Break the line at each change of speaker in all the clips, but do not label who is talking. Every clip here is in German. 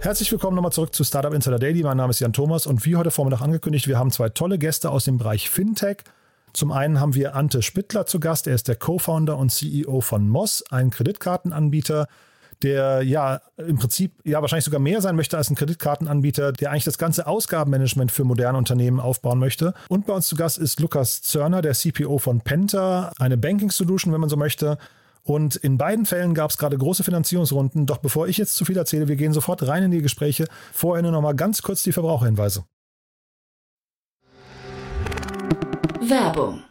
Herzlich willkommen nochmal zurück zu Startup Insider Daily. Mein Name ist Jan Thomas und wie heute Vormittag angekündigt, wir haben zwei tolle Gäste aus dem Bereich Fintech. Zum einen haben wir Ante Spittler zu Gast. Er ist der Co-Founder und CEO von Moss, ein Kreditkartenanbieter, der ja im Prinzip ja wahrscheinlich sogar mehr sein möchte als ein Kreditkartenanbieter, der eigentlich das ganze Ausgabenmanagement für moderne Unternehmen aufbauen möchte. Und bei uns zu Gast ist Lukas Zörner, der CPO von Penta, eine Banking Solution, wenn man so möchte. Und in beiden Fällen gab es gerade große Finanzierungsrunden. Doch bevor ich jetzt zu viel erzähle, wir gehen sofort rein in die Gespräche. Vorher nur noch mal ganz kurz die Verbraucherhinweise.
Werbung.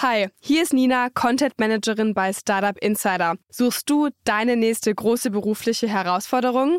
Hi, hier ist Nina, Content Managerin bei Startup Insider. Suchst du deine nächste große berufliche Herausforderung?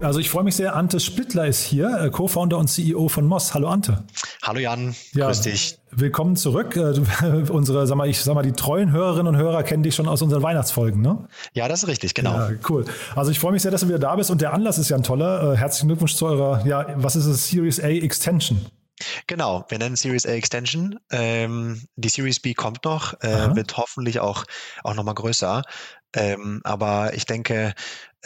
Also ich freue mich sehr, Ante Spittler ist hier, äh, Co-Founder und CEO von Moss. Hallo Ante.
Hallo Jan,
Ja,
grüß dich.
Willkommen zurück. Äh, Unsere, sag mal, ich sag mal, die treuen Hörerinnen und Hörer kennen dich schon aus unseren Weihnachtsfolgen, ne?
Ja, das ist richtig, genau.
Ja, cool. Also ich freue mich sehr, dass du wieder da bist und der Anlass ist ja ein toller. Äh, Herzlichen Glückwunsch zu eurer, ja, was ist es, Series A Extension.
Genau, wir nennen Series A Extension. Ähm, die Series B kommt noch, äh, wird hoffentlich auch, auch nochmal größer. Ähm, aber ich denke,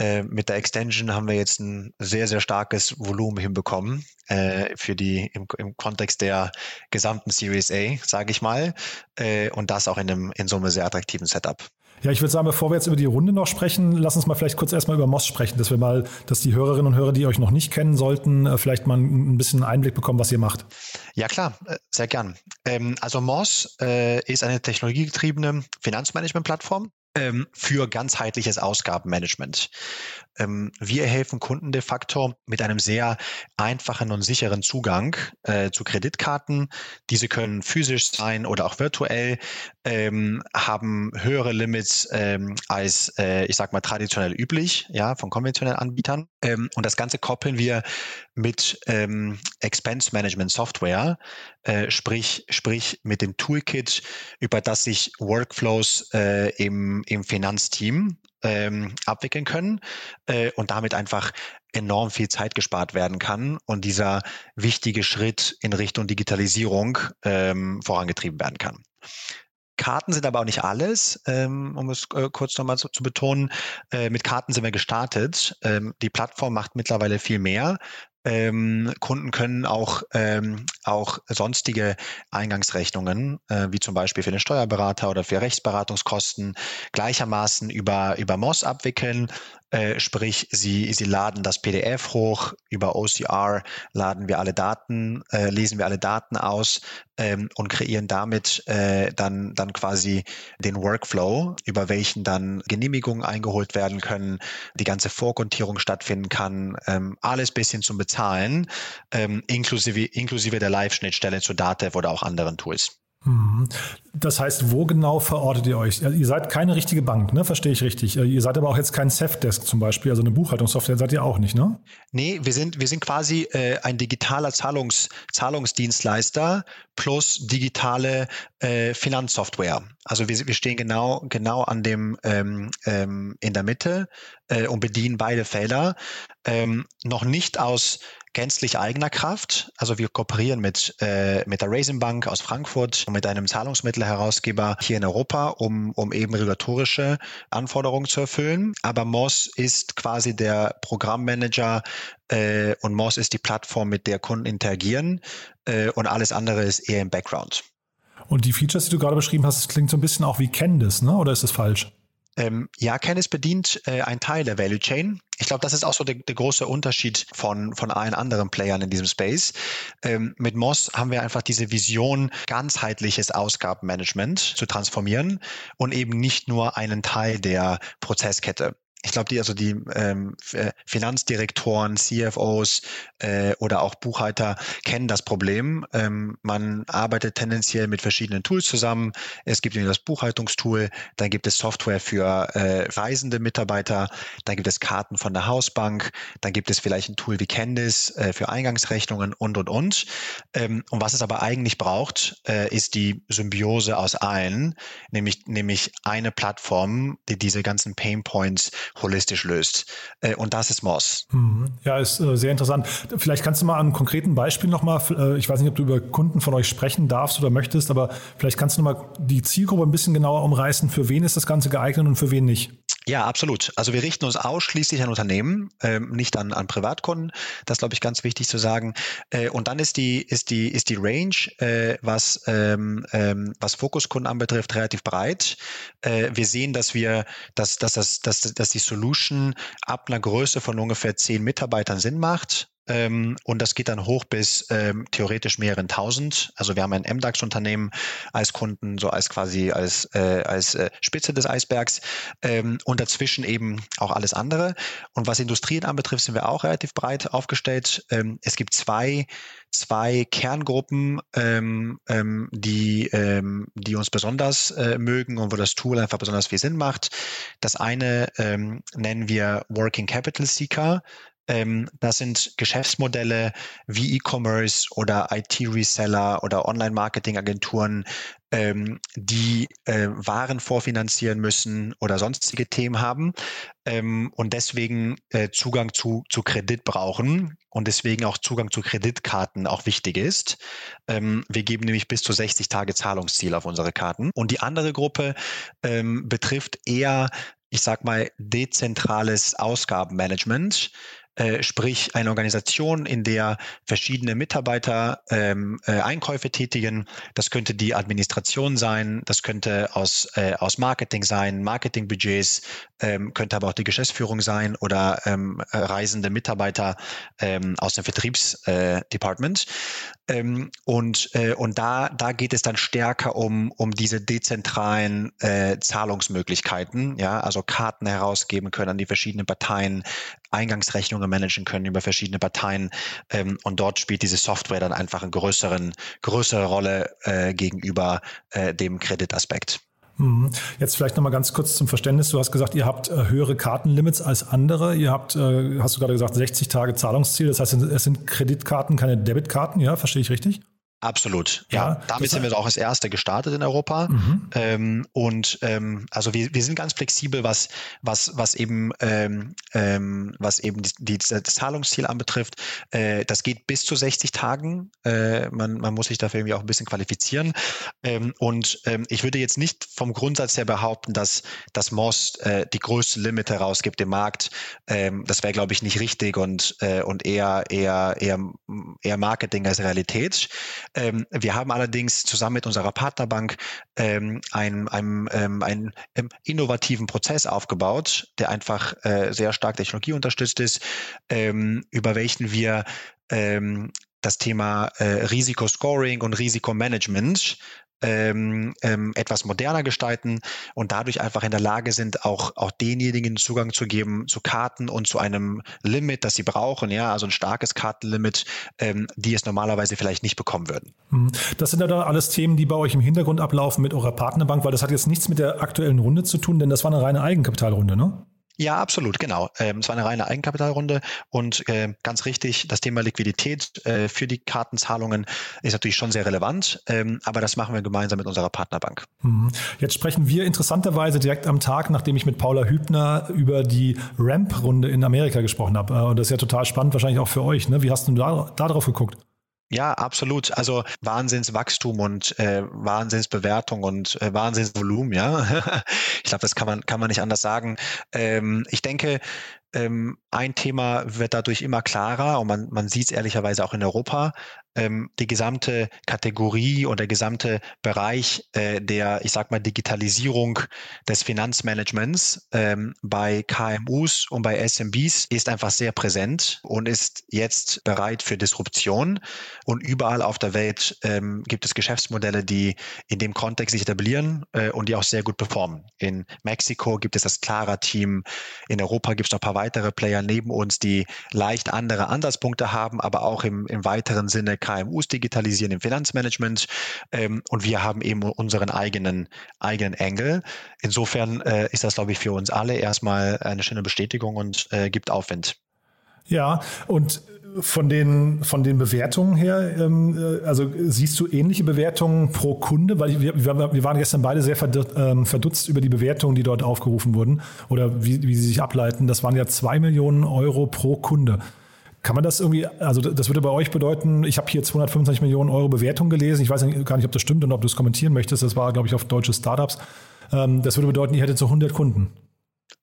äh, mit der Extension haben wir jetzt ein sehr, sehr starkes Volumen hinbekommen äh, für die im, im Kontext der gesamten Series A, sage ich mal. Äh, und das auch in, einem, in einem sehr attraktiven Setup.
Ja, ich würde sagen, bevor wir jetzt über die Runde noch sprechen, lass uns mal vielleicht kurz erstmal über Moss sprechen, dass wir mal, dass die Hörerinnen und Hörer, die euch noch nicht kennen sollten, äh, vielleicht mal ein bisschen Einblick bekommen, was ihr macht.
Ja klar, äh, sehr gern. Ähm, also Moss ist eine technologiegetriebene Finanzmanagement-Plattform ähm, für ganzheitliches Ausgabenmanagement. Ähm, wir helfen Kunden de facto mit einem sehr einfachen und sicheren Zugang äh, zu Kreditkarten. Diese können physisch sein oder auch virtuell, ähm, haben höhere Limits ähm, als, äh, ich sag mal, traditionell üblich, ja, von konventionellen Anbietern. Ähm, und das Ganze koppeln wir mit ähm, Expense Management Software, äh, sprich, sprich mit dem Toolkit, über das sich Workflows äh, im, im Finanzteam ähm, abwickeln können äh, und damit einfach enorm viel Zeit gespart werden kann und dieser wichtige Schritt in Richtung Digitalisierung ähm, vorangetrieben werden kann. Karten sind aber auch nicht alles, ähm, um es äh, kurz nochmal zu, zu betonen. Äh, mit Karten sind wir gestartet. Ähm, die Plattform macht mittlerweile viel mehr. Ähm, Kunden können auch, ähm, auch sonstige Eingangsrechnungen, äh, wie zum Beispiel für den Steuerberater oder für Rechtsberatungskosten, gleichermaßen über, über MOS abwickeln. Äh, sprich, sie, sie laden das PDF hoch, über OCR laden wir alle Daten, äh, lesen wir alle Daten aus ähm, und kreieren damit äh, dann, dann quasi den Workflow, über welchen dann Genehmigungen eingeholt werden können, die ganze Vorkontierung stattfinden kann, ähm, alles bis hin zum Bezahlen, ähm, inklusive, inklusive der Live-Schnittstelle zu Datev oder auch anderen Tools.
Mhm. Das heißt, wo genau verortet ihr euch? Ja, Ihr seid keine richtige Bank, ne? Verstehe ich richtig. Äh, Ihr seid aber auch jetzt kein Safdesk zum Beispiel, also eine Buchhaltungssoftware seid ihr auch nicht, ne?
Nee, wir sind, wir sind quasi äh, ein digitaler Zahlungs, Zahlungsdienstleister plus digitale äh, Finanzsoftware. Also wir, wir stehen genau, genau an dem ähm, ähm, in der Mitte äh, und bedienen beide Felder. Ähm, noch nicht aus gänzlich eigener Kraft. Also wir kooperieren mit, äh, mit der Raisin Bank aus Frankfurt und mit einem Zahlungsmittelherausgeber hier in Europa, um, um eben regulatorische Anforderungen zu erfüllen. Aber Moss ist quasi der Programmmanager äh, und Moss ist die Plattform, mit der Kunden interagieren äh, und alles andere ist eher im Background.
Und die Features, die du gerade beschrieben hast, das klingt so ein bisschen auch wie Candice, ne? Oder ist das falsch?
Ähm, ja, Canis bedient äh, ein Teil der Value Chain. Ich glaube, das ist auch so der, der, große Unterschied von, von allen anderen Playern in diesem Space. Ähm, mit Moss haben wir einfach diese Vision, ganzheitliches Ausgabenmanagement zu transformieren und eben nicht nur einen Teil der Prozesskette ich glaube, die, also die ähm, äh, Finanzdirektoren, CFOs äh, oder auch Buchhalter kennen das Problem. Ähm, man arbeitet tendenziell mit verschiedenen Tools zusammen. Es gibt das Buchhaltungstool, dann gibt es Software für äh, reisende Mitarbeiter, dann gibt es Karten von der Hausbank, dann gibt es vielleicht ein Tool wie Candice äh, für Eingangsrechnungen und und und. Ähm, und was es aber eigentlich braucht, äh, ist die Symbiose aus allen, nämlich nämlich eine Plattform, die diese ganzen Pain Points holistisch löst. Äh, und das ist Moss.
Mhm. Ja, ist äh, sehr interessant. Vielleicht kannst du mal an einem konkreten Beispiel nochmal, äh, ich weiß nicht, ob du über Kunden von euch sprechen darfst oder möchtest, aber vielleicht kannst du nochmal die Zielgruppe ein bisschen genauer umreißen. Für wen ist das Ganze geeignet und für wen nicht?
Ja, absolut. Also wir richten uns ausschließlich an Unternehmen, ähm, nicht an, an Privatkunden. Das glaube ich ganz wichtig zu sagen. Äh, und dann ist die ist die ist die Range, äh, was ähm, ähm, was Fokuskunden anbetrifft, relativ breit. Äh, wir sehen, dass wir dass dass dass dass, dass die Solution ab einer Größe von ungefähr zehn Mitarbeitern Sinn macht. Ähm, und das geht dann hoch bis ähm, theoretisch mehreren tausend. Also wir haben ein MDAX-Unternehmen als Kunden, so als quasi als, äh, als äh, Spitze des Eisbergs ähm, und dazwischen eben auch alles andere. Und was Industrien anbetrifft, sind wir auch relativ breit aufgestellt. Ähm, es gibt zwei zwei Kerngruppen, ähm, ähm, die, die uns besonders äh, mögen und wo das Tool einfach besonders viel Sinn macht. Das eine nennen wir Working Capital Seeker. Ähm, das sind Geschäftsmodelle wie E-Commerce oder IT-Reseller oder Online-Marketing-Agenturen, ähm, die äh, Waren vorfinanzieren müssen oder sonstige Themen haben ähm, und deswegen äh, Zugang zu, zu Kredit brauchen und deswegen auch Zugang zu Kreditkarten auch wichtig ist. Ähm, wir geben nämlich bis zu 60 Tage Zahlungsziel auf unsere Karten. Und die andere Gruppe ähm, betrifft eher ich sag mal, dezentrales Ausgabenmanagement. Äh, sprich eine Organisation, in der verschiedene Mitarbeiter ähm, äh, Einkäufe tätigen. Das könnte die Administration sein, das könnte aus, äh, aus Marketing sein, Marketingbudgets, ähm, könnte aber auch die Geschäftsführung sein oder ähm, reisende Mitarbeiter ähm, aus dem Vertriebsdepartment. Ähm, und äh, und da, da geht es dann stärker um, um diese dezentralen äh, Zahlungsmöglichkeiten, ja, also Karten herausgeben können an die verschiedenen Parteien, Eingangsrechnungen managen können über verschiedene Parteien. Ähm, und dort spielt diese Software dann einfach eine größeren, größere Rolle äh, gegenüber äh, dem Kreditaspekt.
Mhm. Jetzt vielleicht nochmal ganz kurz zum Verständnis. Du hast gesagt, ihr habt äh, höhere Kartenlimits als andere. Ihr habt, äh, hast du gerade gesagt, 60 Tage Zahlungsziel. Das heißt, es sind Kreditkarten, keine Debitkarten. Ja, verstehe ich richtig?
Absolut. Ja, ja damit sind wir auch als Erste gestartet in Europa. Mhm. Ähm, und ähm, also wir, wir sind ganz flexibel, was, was, was eben, ähm, ähm, was eben die, die, das Zahlungsziel anbetrifft. Äh, das geht bis zu 60 Tagen. Äh, man, man muss sich dafür irgendwie auch ein bisschen qualifizieren. Ähm, und ähm, ich würde jetzt nicht vom Grundsatz her behaupten, dass das Moss äh, die größte Limit herausgibt im Markt. Ähm, das wäre, glaube ich, nicht richtig und, äh, und eher, eher, eher, eher Marketing als Realität. Ähm, wir haben allerdings zusammen mit unserer Partnerbank ähm, einen, einen, ähm, einen ähm, innovativen Prozess aufgebaut, der einfach äh, sehr stark Technologie unterstützt ist, ähm, über welchen wir ähm, das Thema äh, Risikoscoring und Risikomanagement ähm, ähm, etwas moderner gestalten und dadurch einfach in der Lage sind, auch, auch denjenigen Zugang zu geben zu Karten und zu einem Limit, das sie brauchen, ja, also ein starkes Kartenlimit, ähm, die es normalerweise vielleicht nicht bekommen würden.
Mhm. Das sind ja dann alles Themen, die bei euch im Hintergrund ablaufen mit eurer Partnerbank, weil das hat jetzt nichts mit der aktuellen Runde zu tun, denn das war eine reine Eigenkapitalrunde, ne?
Ja, absolut, genau. Ähm, es war eine reine Eigenkapitalrunde und äh, ganz richtig, das Thema Liquidität äh, für die Kartenzahlungen ist natürlich schon sehr relevant, ähm, aber das machen wir gemeinsam mit unserer Partnerbank.
Mhm. Jetzt sprechen wir interessanterweise direkt am Tag, nachdem ich mit Paula Hübner über die Ramp-Runde in Amerika gesprochen habe. Äh, und das ist ja total spannend, wahrscheinlich auch für euch. Ne? Wie hast du da, da drauf geguckt?
Ja, absolut. Also Wahnsinnswachstum und äh, Wahnsinnsbewertung und äh, Wahnsinnsvolumen, ja. ich glaube, das kann man, kann man nicht anders sagen. Ähm, ich denke, ähm, ein Thema wird dadurch immer klarer und man, man sieht es ehrlicherweise auch in Europa ähm, die gesamte Kategorie und der gesamte Bereich äh, der, ich sag mal, Digitalisierung des Finanzmanagements ähm, bei KMUs und bei SMBs ist einfach sehr präsent und ist jetzt bereit für Disruption. Und überall auf der Welt ähm, gibt es Geschäftsmodelle, die in dem Kontext sich etablieren äh, und die auch sehr gut performen. In Mexiko gibt es das Clara-Team. In Europa gibt es noch ein paar weitere Player neben uns, die leicht andere Ansatzpunkte haben, aber auch im, im weiteren Sinne KMUs digitalisieren im Finanzmanagement ähm, und wir haben eben unseren eigenen, eigenen Engel. Insofern äh, ist das, glaube ich, für uns alle erstmal eine schöne Bestätigung und äh, gibt Aufwind.
Ja, und von den, von den Bewertungen her, ähm, äh, also siehst du ähnliche Bewertungen pro Kunde? Weil wir, wir waren gestern beide sehr ähm, verdutzt über die Bewertungen, die dort aufgerufen wurden oder wie, wie sie sich ableiten. Das waren ja zwei Millionen Euro pro Kunde. Kann man das irgendwie, also das würde bei euch bedeuten, ich habe hier 225 Millionen Euro Bewertung gelesen. Ich weiß gar nicht, ob das stimmt und ob du es kommentieren möchtest. Das war, glaube ich, auf deutsche Startups. Ähm, das würde bedeuten, ihr hättet so 100 Kunden.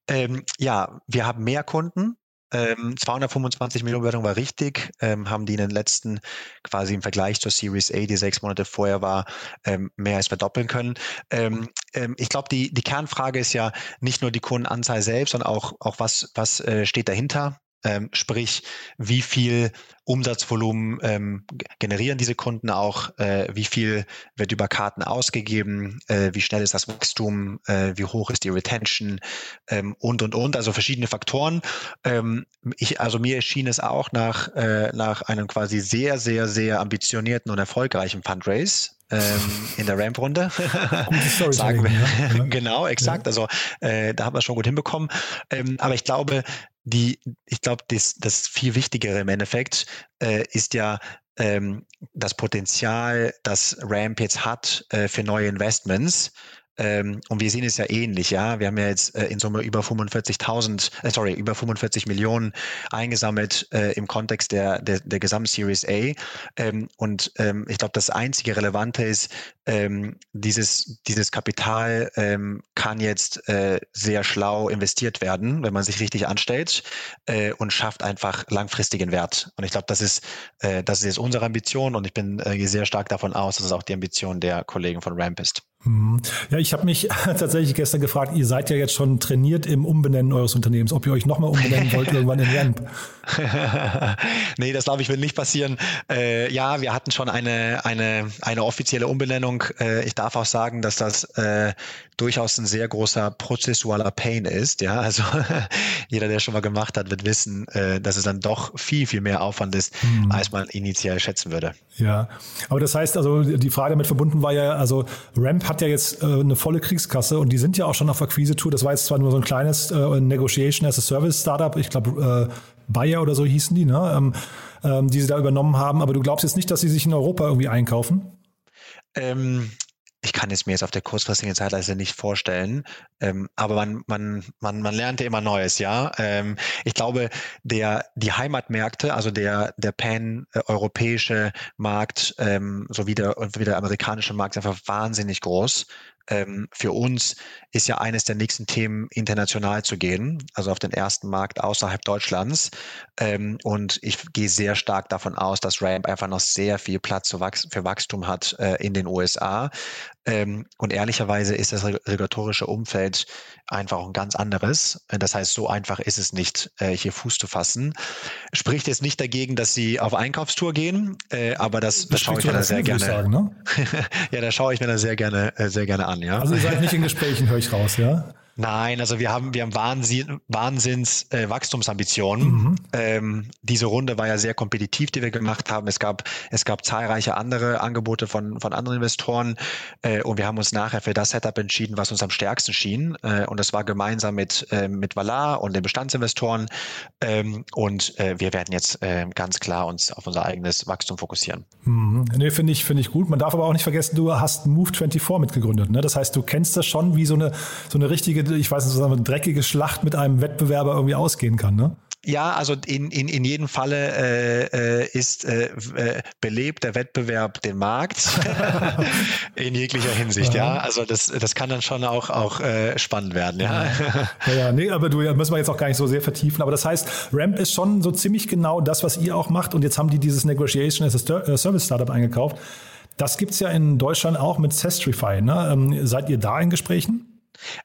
Ähm, ja, wir haben mehr Kunden. Ähm, 225 Millionen Bewertung war richtig, ähm, haben die in den letzten quasi im Vergleich zur Series A, die sechs Monate vorher war, ähm, mehr als verdoppeln können. Ähm, ähm, ich glaube, die, die Kernfrage ist ja nicht nur die Kundenanzahl selbst, sondern auch, auch was, was äh, steht dahinter. Ähm, sprich, wie viel Umsatzvolumen ähm, generieren diese Kunden auch, äh, wie viel wird über Karten ausgegeben, äh, wie schnell ist das Wachstum, äh, wie hoch ist die Retention ähm, und, und, und, also verschiedene Faktoren. Ähm, ich, also mir erschien es auch nach, äh, nach einem quasi sehr, sehr, sehr ambitionierten und erfolgreichen Fundraise, ähm, in der Ramp-Runde. Sagen wir. Ja. genau, exakt. Ja. Also äh, da haben wir schon gut hinbekommen. Ähm, aber ich glaube, die, ich glaube, das, das viel Wichtigere im Endeffekt äh, ist ja ähm, das Potenzial, das Ramp jetzt hat äh, für neue Investments. Ähm, und wir sehen es ja ähnlich, ja. Wir haben ja jetzt äh, in Summe über 45.000, äh, sorry, über 45 Millionen eingesammelt äh, im Kontext der, der, der Gesamtseries A. Ähm, und ähm, ich glaube, das einzige Relevante ist, ähm, dieses, dieses Kapital ähm, kann jetzt äh, sehr schlau investiert werden, wenn man sich richtig anstellt äh, und schafft einfach langfristigen Wert. Und ich glaube, das ist, äh, das ist jetzt unsere Ambition und ich bin äh, sehr stark davon aus, dass es auch die Ambition der Kollegen von Ramp ist.
Mhm. Ja, ich habe mich tatsächlich gestern gefragt, ihr seid ja jetzt schon trainiert im Umbenennen eures Unternehmens, ob ihr euch nochmal umbenennen wollt irgendwann in Ramp.
nee, das glaube ich wird nicht passieren. Äh, ja, wir hatten schon eine, eine, eine offizielle Umbenennung. Äh, ich darf auch sagen, dass das äh, durchaus ein sehr großer prozessualer Pain ist. Ja, also jeder, der schon mal gemacht hat, wird wissen, äh, dass es dann doch viel, viel mehr Aufwand ist, mhm. als man initial schätzen würde.
Ja, aber das heißt also, die Frage damit verbunden war ja, also Ramp hat ja jetzt äh, eine volle Kriegskasse und die sind ja auch schon auf Akquise-Tour. Das war jetzt zwar nur so ein kleines äh, Negotiation as a Service Startup. Ich glaube, äh, Bayer oder so hießen die, ne? Ähm, ähm, die sie da übernommen haben. Aber du glaubst jetzt nicht, dass sie sich in Europa irgendwie einkaufen?
Ähm, ich kann es mir jetzt auf der kurzfristigen Zeitleiste nicht vorstellen, ähm, aber man, man, man, man lernte immer Neues, ja. Ähm, ich glaube, der, die Heimatmärkte, also der, der pan-europäische Markt ähm, sowie der, wie der amerikanische Markt ist einfach wahnsinnig groß ähm, für uns ist ja eines der nächsten Themen, international zu gehen, also auf den ersten Markt außerhalb Deutschlands. Ähm, und ich gehe sehr stark davon aus, dass Ramp einfach noch sehr viel Platz für Wachstum hat äh, in den USA. Ähm, und ehrlicherweise ist das regulatorische Umfeld einfach ein ganz anderes. Das heißt, so einfach ist es nicht, äh, hier Fuß zu fassen. Spricht jetzt nicht dagegen, dass sie auf Einkaufstour gehen, äh, aber das, das, das schaue ich mir da sehr gerne. Sagen, ne? ja, da schaue ich mir da sehr gerne, äh, sehr gerne an. Ja.
Also ihr seid nicht in Gesprächen, höre ich raus, ja?
Nein, also wir haben, wir haben Wahnsinn, Wahnsinns äh, Wachstumsambitionen. Mhm. Ähm, diese Runde war ja sehr kompetitiv, die wir gemacht haben. Es gab, es gab zahlreiche andere Angebote von, von anderen Investoren äh, und wir haben uns nachher für das Setup entschieden, was uns am stärksten schien. Äh, und das war gemeinsam mit, äh, mit Valar und den Bestandsinvestoren. Ähm, und äh, wir werden jetzt äh, ganz klar uns auf unser eigenes Wachstum fokussieren.
Mhm. Nee, finde ich, finde ich gut. Man darf aber auch nicht vergessen, du hast Move24 mitgegründet. Ne? Das heißt, du kennst das schon wie so eine, so eine richtige ich weiß nicht, so eine dreckige Schlacht mit einem Wettbewerber irgendwie ausgehen kann, ne?
ja, also in, in, in jedem Falle äh, äh ist äh, äh, belebt der Wettbewerb den Markt in jeglicher Hinsicht, ja. ja. Also das, das kann dann schon auch, auch äh, spannend werden, ja.
ja. Ja, nee, aber du müssen wir jetzt auch gar nicht so sehr vertiefen. Aber das heißt, Ramp ist schon so ziemlich genau das, was ihr auch macht. Und jetzt haben die dieses Negotiation as a Service Startup eingekauft. Das gibt es ja in Deutschland auch mit Sestrify. Ne? Ähm, seid ihr da in Gesprächen?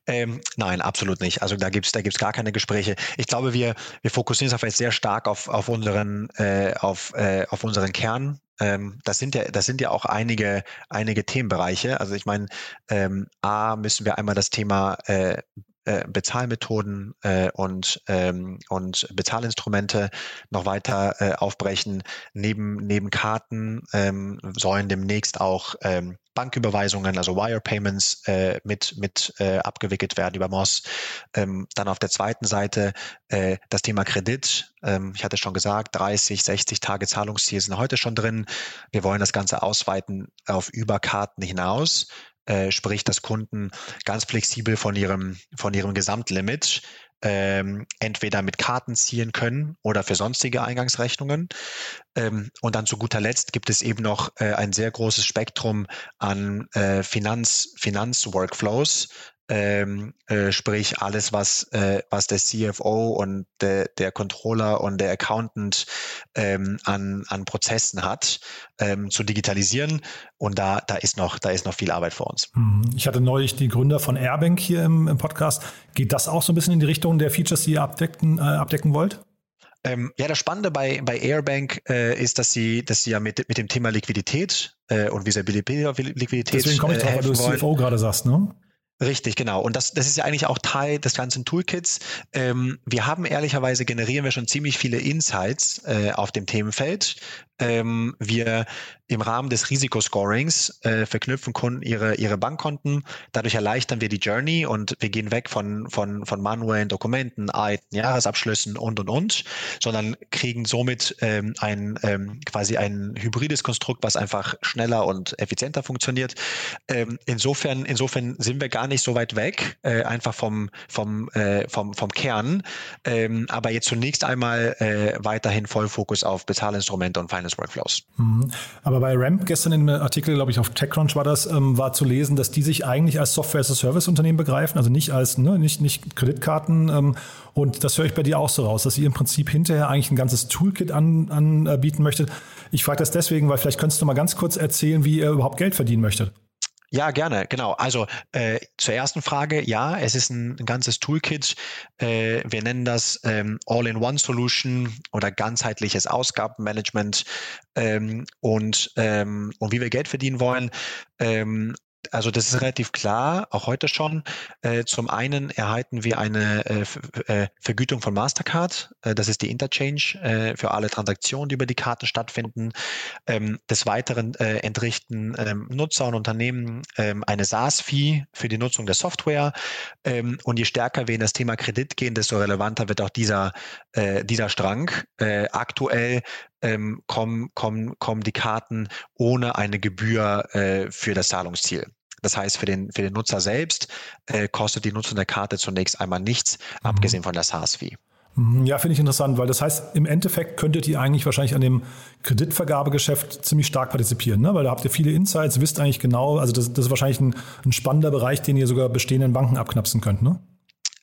Ähm, nein, absolut nicht. Also da gibt es da gibt's gar keine Gespräche. Ich glaube, wir, wir fokussieren uns auf jetzt sehr stark auf, auf, unseren, äh, auf, äh, auf unseren Kern. Ähm, das, sind ja, das sind ja auch einige, einige Themenbereiche. Also ich meine, ähm, A müssen wir einmal das Thema äh, äh, Bezahlmethoden äh, und, ähm, und Bezahlinstrumente noch weiter äh, aufbrechen. Neben, neben Karten ähm, sollen demnächst auch ähm, Banküberweisungen, also Wire Payments äh, mit, mit äh, abgewickelt werden über Moss. Ähm, dann auf der zweiten Seite äh, das Thema Kredit. Ähm, ich hatte schon gesagt, 30, 60 Tage Zahlungsziel sind heute schon drin. Wir wollen das Ganze ausweiten auf Überkarten hinaus äh, sprich, dass Kunden ganz flexibel von ihrem, von ihrem Gesamtlimit ähm, entweder mit Karten ziehen können oder für sonstige Eingangsrechnungen. Ähm, und dann zu guter Letzt gibt es eben noch äh, ein sehr großes Spektrum an äh, Finanz, Finanzworkflows, ähm, äh, sprich alles, was, äh, was der CFO und der, der Controller und der Accountant ähm, an, an Prozessen hat, ähm, zu digitalisieren. Und da, da, ist noch, da ist noch viel Arbeit vor uns.
Mhm. Ich hatte neulich die Gründer von Airbank hier im, im Podcast. Geht das auch so ein bisschen in die Richtung der Features, die ihr abdecken, äh, abdecken wollt?
Ähm, ja, das Spannende bei, bei Airbank äh, ist, dass sie, dass sie ja mit, mit dem Thema Liquidität äh, und Visibilität auf Liquidität.
Deswegen komme ich drauf, weil du CFO gerade sagst, ne?
Richtig, genau. Und das, das ist ja eigentlich auch Teil des ganzen Toolkits. Ähm, wir haben ehrlicherweise generieren wir schon ziemlich viele Insights äh, auf dem Themenfeld. Ähm, wir im Rahmen des Risikoscorings äh, verknüpfen Kunden ihre, ihre Bankkonten. Dadurch erleichtern wir die Journey und wir gehen weg von, von, von manuellen Dokumenten, alten Jahresabschlüssen und, und, und, sondern kriegen somit ähm, ein ähm, quasi ein hybrides Konstrukt, was einfach schneller und effizienter funktioniert. Ähm, insofern, insofern sind wir gar nicht so weit weg, äh, einfach vom, vom, äh, vom, vom Kern. Ähm, aber jetzt zunächst einmal äh, weiterhin Vollfokus auf Bezahlinstrumente und Finance Workflows.
Mhm. Aber bei Ramp gestern im Artikel, glaube ich, auf TechCrunch war das, ähm, war zu lesen, dass die sich eigentlich als Software-as-a-Service-Unternehmen begreifen, also nicht als, ne, nicht, nicht Kreditkarten. Ähm, und das höre ich bei dir auch so raus, dass ihr im Prinzip hinterher eigentlich ein ganzes Toolkit anbieten an, möchtet. Ich frage das deswegen, weil vielleicht könntest du mal ganz kurz erzählen, wie ihr überhaupt Geld verdienen möchtet.
Ja, gerne, genau. Also äh, zur ersten Frage, ja, es ist ein, ein ganzes Toolkit. Äh, wir nennen das ähm, All-in-One-Solution oder ganzheitliches Ausgabenmanagement. Ähm, und, ähm, und wie wir Geld verdienen wollen, ähm, also das ist relativ klar, auch heute schon. Äh, zum einen erhalten wir eine äh, äh, Vergütung von Mastercard. Äh, das ist die Interchange äh, für alle Transaktionen, die über die Karten stattfinden. Ähm, des Weiteren entrichten ähm, Nutzer und Unternehmen ähm, eine SaaS-Fee für die Nutzung der Software. Ähm, und je stärker wir in das Thema Kredit gehen, desto relevanter wird auch dieser, dieser Strang. aktuell ähm, kommen, kommen, kommen die Karten ohne eine Gebühr äh, für das Zahlungsziel. Das heißt, für den, für den Nutzer selbst äh, kostet die Nutzung der Karte zunächst einmal nichts, mhm. abgesehen von der SaaS-Fee.
Mhm, ja, finde ich interessant, weil das heißt, im Endeffekt könntet ihr eigentlich wahrscheinlich an dem Kreditvergabegeschäft ziemlich stark partizipieren, ne? weil da habt ihr viele Insights, wisst eigentlich genau, also das, das ist wahrscheinlich ein, ein spannender Bereich, den ihr sogar bestehenden Banken abknapsen könnt, ne?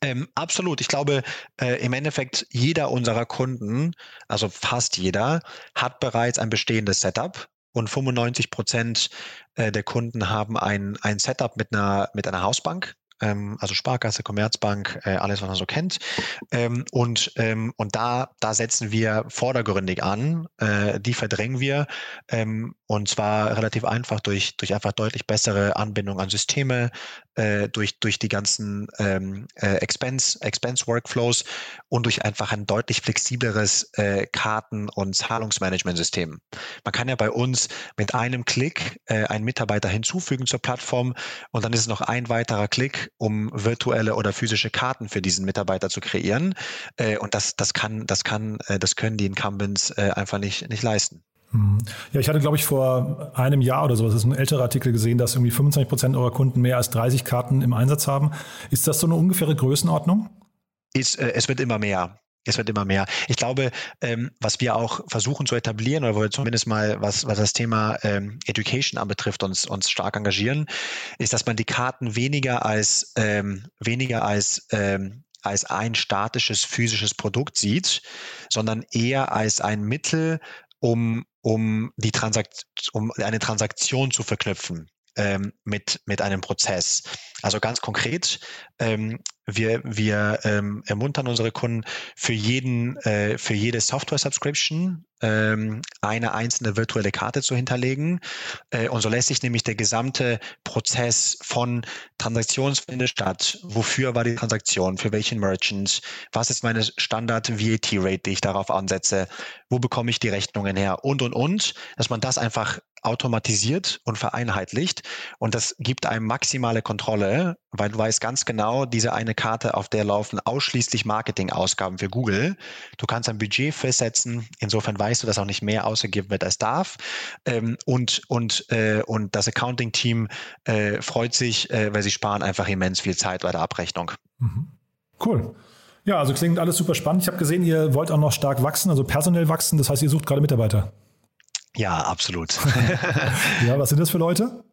Ähm, absolut. Ich glaube, äh, im Endeffekt jeder unserer Kunden, also fast jeder, hat bereits ein bestehendes Setup und 95 Prozent äh, der Kunden haben ein, ein Setup mit einer, mit einer Hausbank ähm, also Sparkasse, Commerzbank, äh, alles, was man so kennt. Ähm, und ähm, und da, da setzen wir vordergründig an, äh, die verdrängen wir ähm, und zwar relativ einfach durch, durch einfach deutlich bessere Anbindung an Systeme, äh, durch, durch die ganzen ähm, äh, Expense, Expense Workflows und durch einfach ein deutlich flexibleres äh, Karten- und Zahlungsmanagementsystem. Man kann ja bei uns mit einem Klick äh, einen Mitarbeiter hinzufügen zur Plattform und dann ist es noch ein weiterer Klick um virtuelle oder physische Karten für diesen Mitarbeiter zu kreieren. Äh, und das, das kann, das kann, äh, das können die Incumbents äh, einfach nicht, nicht leisten.
Mhm. Ja, ich hatte, glaube ich, vor einem Jahr oder so, das ist ein älterer Artikel gesehen, dass irgendwie 25 Prozent eurer Kunden mehr als 30 Karten im Einsatz haben. Ist das so eine ungefähre Größenordnung?
Ist, äh, es wird immer mehr. Es wird immer mehr. Ich glaube, ähm, was wir auch versuchen zu etablieren, oder wo wir zumindest mal, was, was das Thema ähm, Education anbetrifft, uns, uns stark engagieren, ist, dass man die Karten weniger als, ähm, weniger als, ähm, als ein statisches physisches Produkt sieht, sondern eher als ein Mittel, um, um die Transakt um eine Transaktion zu verknüpfen ähm, mit, mit einem Prozess. Also ganz konkret, ähm, wir, wir ähm, ermuntern unsere Kunden für jeden, äh, für jede Software-Subscription ähm, eine einzelne virtuelle Karte zu hinterlegen. Äh, und so lässt sich nämlich der gesamte Prozess von Transaktionsfinde statt. Wofür war die Transaktion? Für welchen Merchant? Was ist meine Standard-VAT-Rate, die ich darauf ansetze? Wo bekomme ich die Rechnungen her? Und, und, und. Dass man das einfach automatisiert und vereinheitlicht. Und das gibt einem maximale Kontrolle, weil du weißt ganz genau, diese eine Karte, auf der laufen ausschließlich Marketingausgaben für Google. Du kannst ein Budget festsetzen. Insofern weißt du, dass auch nicht mehr ausgegeben wird als darf. Ähm, und, und, äh, und das Accounting-Team äh, freut sich, äh, weil sie sparen einfach immens viel Zeit bei der Abrechnung.
Mhm. Cool. Ja, also klingt alles super spannend. Ich habe gesehen, ihr wollt auch noch stark wachsen, also personell wachsen. Das heißt, ihr sucht gerade Mitarbeiter.
Ja, absolut.
ja, was sind das für Leute?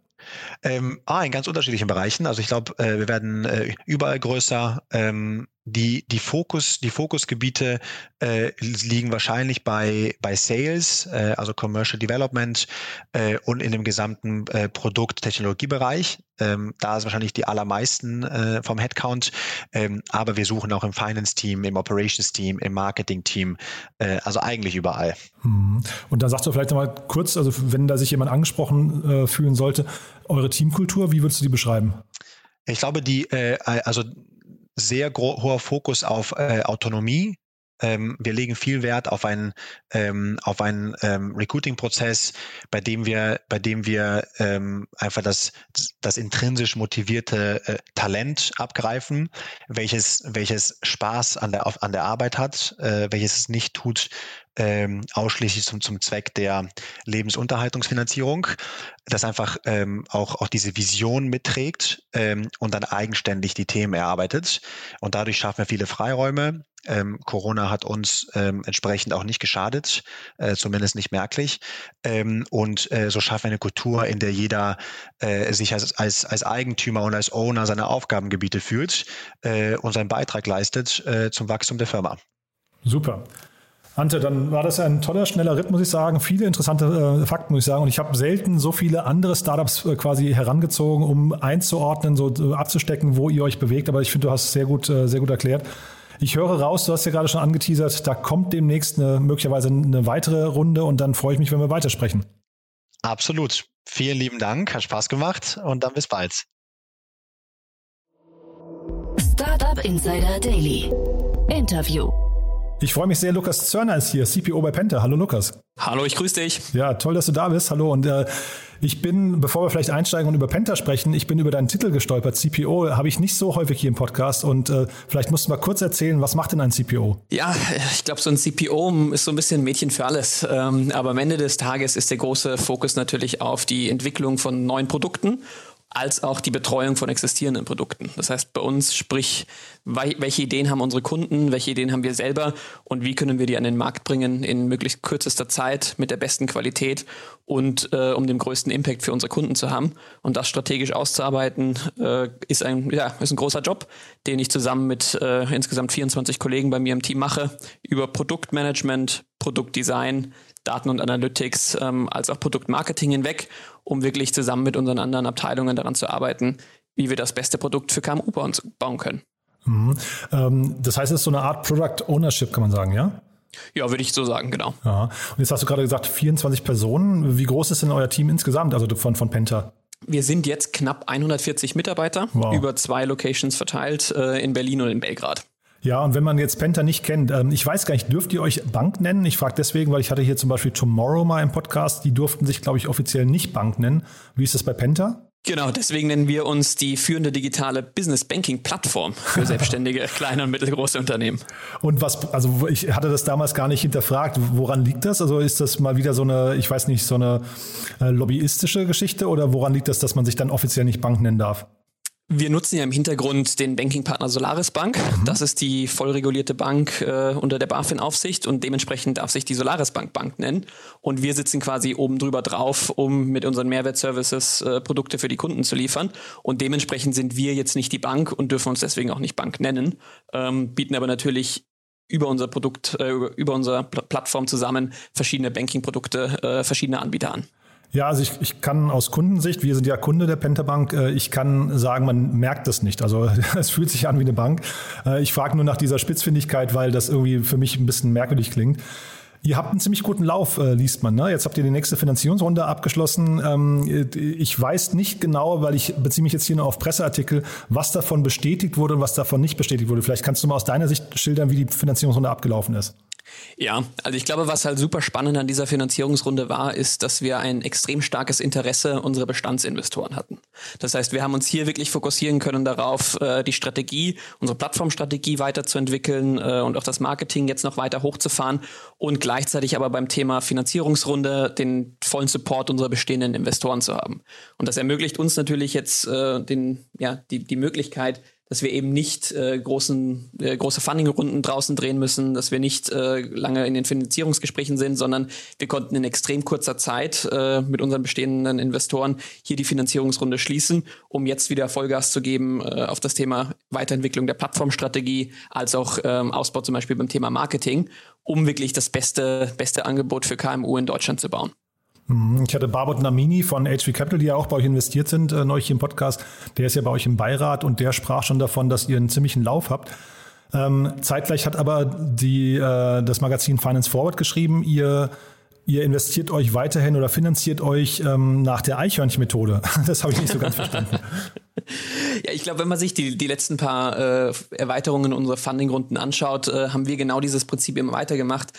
Ähm, ah, in ganz unterschiedlichen Bereichen. Also ich glaube, äh, wir werden äh, überall größer. Ähm, die, die, Fokus, die Fokusgebiete äh, liegen wahrscheinlich bei, bei Sales, äh, also Commercial Development äh, und in dem gesamten äh, Produkt-Technologiebereich. Ähm, da ist wahrscheinlich die allermeisten äh, vom Headcount. Ähm, aber wir suchen auch im Finance-Team, im Operations-Team, im Marketing-Team, äh, also eigentlich überall.
Hm. Und dann sagst du vielleicht nochmal kurz, also wenn da sich jemand angesprochen fühlen sollte, eure Teamkultur, wie würdest du die beschreiben?
Ich glaube, die, also sehr hoher Fokus auf äh, Autonomie. Ähm, wir legen viel Wert auf einen ähm, auf einen ähm, Recruiting-Prozess, bei dem wir bei dem wir ähm, einfach das das intrinsisch motivierte äh, Talent abgreifen, welches welches Spaß an der an der Arbeit hat, äh, welches es nicht tut, ähm, ausschließlich zum, zum Zweck der Lebensunterhaltungsfinanzierung, das einfach ähm, auch, auch diese Vision mitträgt ähm, und dann eigenständig die Themen erarbeitet. Und dadurch schaffen wir viele Freiräume. Ähm, Corona hat uns ähm, entsprechend auch nicht geschadet, äh, zumindest nicht merklich. Ähm, und äh, so schaffen wir eine Kultur, in der jeder äh, sich als, als, als Eigentümer und als Owner seiner Aufgabengebiete fühlt äh, und seinen Beitrag leistet äh, zum Wachstum der Firma.
Super. Ante, dann war das ein toller, schneller Ritt, muss ich sagen. Viele interessante äh, Fakten, muss ich sagen. Und ich habe selten so viele andere Startups äh, quasi herangezogen, um einzuordnen, so äh, abzustecken, wo ihr euch bewegt. Aber ich finde, du hast es sehr gut, äh, sehr gut erklärt. Ich höre raus, du hast ja gerade schon angeteasert, da kommt demnächst eine, möglicherweise eine weitere Runde und dann freue ich mich, wenn wir weitersprechen.
Absolut. Vielen lieben Dank, hat Spaß gemacht und dann bis bald.
Startup Insider Daily. Interview.
Ich freue mich sehr, Lukas Zörner ist hier, CPO bei Penta. Hallo Lukas.
Hallo, ich grüße dich.
Ja, toll, dass du da bist. Hallo. Und äh, ich bin, bevor wir vielleicht einsteigen und über Penta sprechen, ich bin über deinen Titel gestolpert. CPO habe ich nicht so häufig hier im Podcast. Und äh, vielleicht musst du mal kurz erzählen, was macht denn ein CPO?
Ja, ich glaube, so ein CPO ist so ein bisschen ein Mädchen für alles. Ähm, aber am Ende des Tages ist der große Fokus natürlich auf die Entwicklung von neuen Produkten als auch die Betreuung von existierenden Produkten. Das heißt, bei uns sprich, welche Ideen haben unsere Kunden, welche Ideen haben wir selber und wie können wir die an den Markt bringen in möglichst kürzester Zeit mit der besten Qualität und äh, um den größten Impact für unsere Kunden zu haben. Und das strategisch auszuarbeiten, äh, ist, ein, ja, ist ein großer Job, den ich zusammen mit äh, insgesamt 24 Kollegen bei mir im Team mache, über Produktmanagement, Produktdesign, Daten und Analytics ähm, als auch Produktmarketing hinweg, um wirklich zusammen mit unseren anderen Abteilungen daran zu arbeiten, wie wir das beste Produkt für KMU bauen können.
Mhm. Ähm, das heißt, es ist so eine Art Product Ownership, kann man sagen, ja?
Ja, würde ich so sagen, genau.
Ja. Und jetzt hast du gerade gesagt, 24 Personen. Wie groß ist denn euer Team insgesamt, also von, von Penta?
Wir sind jetzt knapp 140 Mitarbeiter, wow. über zwei Locations verteilt, äh, in Berlin und in Belgrad.
Ja, und wenn man jetzt Penta nicht kennt, ähm, ich weiß gar nicht, dürft ihr euch Bank nennen? Ich frage deswegen, weil ich hatte hier zum Beispiel Tomorrow mal im Podcast, die durften sich, glaube ich, offiziell nicht Bank nennen. Wie ist das bei Penta?
Genau, deswegen nennen wir uns die führende digitale Business Banking Plattform für selbstständige kleine und mittelgroße Unternehmen.
Und was, also ich hatte das damals gar nicht hinterfragt. Woran liegt das? Also ist das mal wieder so eine, ich weiß nicht, so eine äh, lobbyistische Geschichte oder woran liegt das, dass man sich dann offiziell nicht Bank nennen darf?
Wir nutzen ja im Hintergrund den Bankingpartner Solaris Bank. Mhm. Das ist die vollregulierte Bank äh, unter der BaFin-Aufsicht und dementsprechend darf sich die Solaris Bank Bank nennen. Und wir sitzen quasi oben drüber drauf, um mit unseren Mehrwertservices äh, Produkte für die Kunden zu liefern. Und dementsprechend sind wir jetzt nicht die Bank und dürfen uns deswegen auch nicht Bank nennen, ähm, bieten aber natürlich über unser Produkt, äh, über unsere Plattform zusammen verschiedene Banking-Produkte, äh, verschiedene Anbieter an.
Ja, also ich, ich kann aus Kundensicht, wir sind ja Kunde der Pentabank, äh, ich kann sagen, man merkt das nicht. Also es fühlt sich an wie eine Bank. Äh, ich frage nur nach dieser Spitzfindigkeit, weil das irgendwie für mich ein bisschen merkwürdig klingt. Ihr habt einen ziemlich guten Lauf, äh, liest man. Ne? Jetzt habt ihr die nächste Finanzierungsrunde abgeschlossen. Ähm, ich weiß nicht genau, weil ich beziehe mich jetzt hier nur auf Presseartikel, was davon bestätigt wurde und was davon nicht bestätigt wurde. Vielleicht kannst du mal aus deiner Sicht schildern, wie die Finanzierungsrunde abgelaufen ist.
Ja, also ich glaube, was halt super spannend an dieser Finanzierungsrunde war, ist, dass wir ein extrem starkes Interesse unserer Bestandsinvestoren hatten. Das heißt, wir haben uns hier wirklich fokussieren können darauf, äh, die Strategie, unsere Plattformstrategie weiterzuentwickeln äh, und auch das Marketing jetzt noch weiter hochzufahren und gleichzeitig aber beim Thema Finanzierungsrunde den vollen Support unserer bestehenden Investoren zu haben. Und das ermöglicht uns natürlich jetzt äh, den, ja, die, die Möglichkeit, dass wir eben nicht äh, großen, äh, große Funding-Runden draußen drehen müssen, dass wir nicht äh, lange in den Finanzierungsgesprächen sind, sondern wir konnten in extrem kurzer Zeit äh, mit unseren bestehenden Investoren hier die Finanzierungsrunde schließen, um jetzt wieder Vollgas zu geben äh, auf das Thema Weiterentwicklung der Plattformstrategie, als auch ähm, Ausbau zum Beispiel beim Thema Marketing, um wirklich das beste, beste Angebot für KMU in Deutschland zu bauen.
Mhm. Ich hatte Barbot Namini von HV Capital, die ja auch bei euch investiert sind, äh, neulich im Podcast. Der ist ja bei euch im Beirat und der sprach schon davon, dass ihr einen ziemlichen Lauf habt. Ähm, zeitgleich hat aber die, äh, das Magazin Finance Forward geschrieben, ihr, ihr investiert euch weiterhin oder finanziert euch ähm, nach der Eichhörnchen-Methode. Das habe ich nicht so ganz verstanden.
Ja, ich glaube, wenn man sich die, die letzten paar äh, Erweiterungen unserer Funding-Runden anschaut, äh, haben wir genau dieses Prinzip immer weitergemacht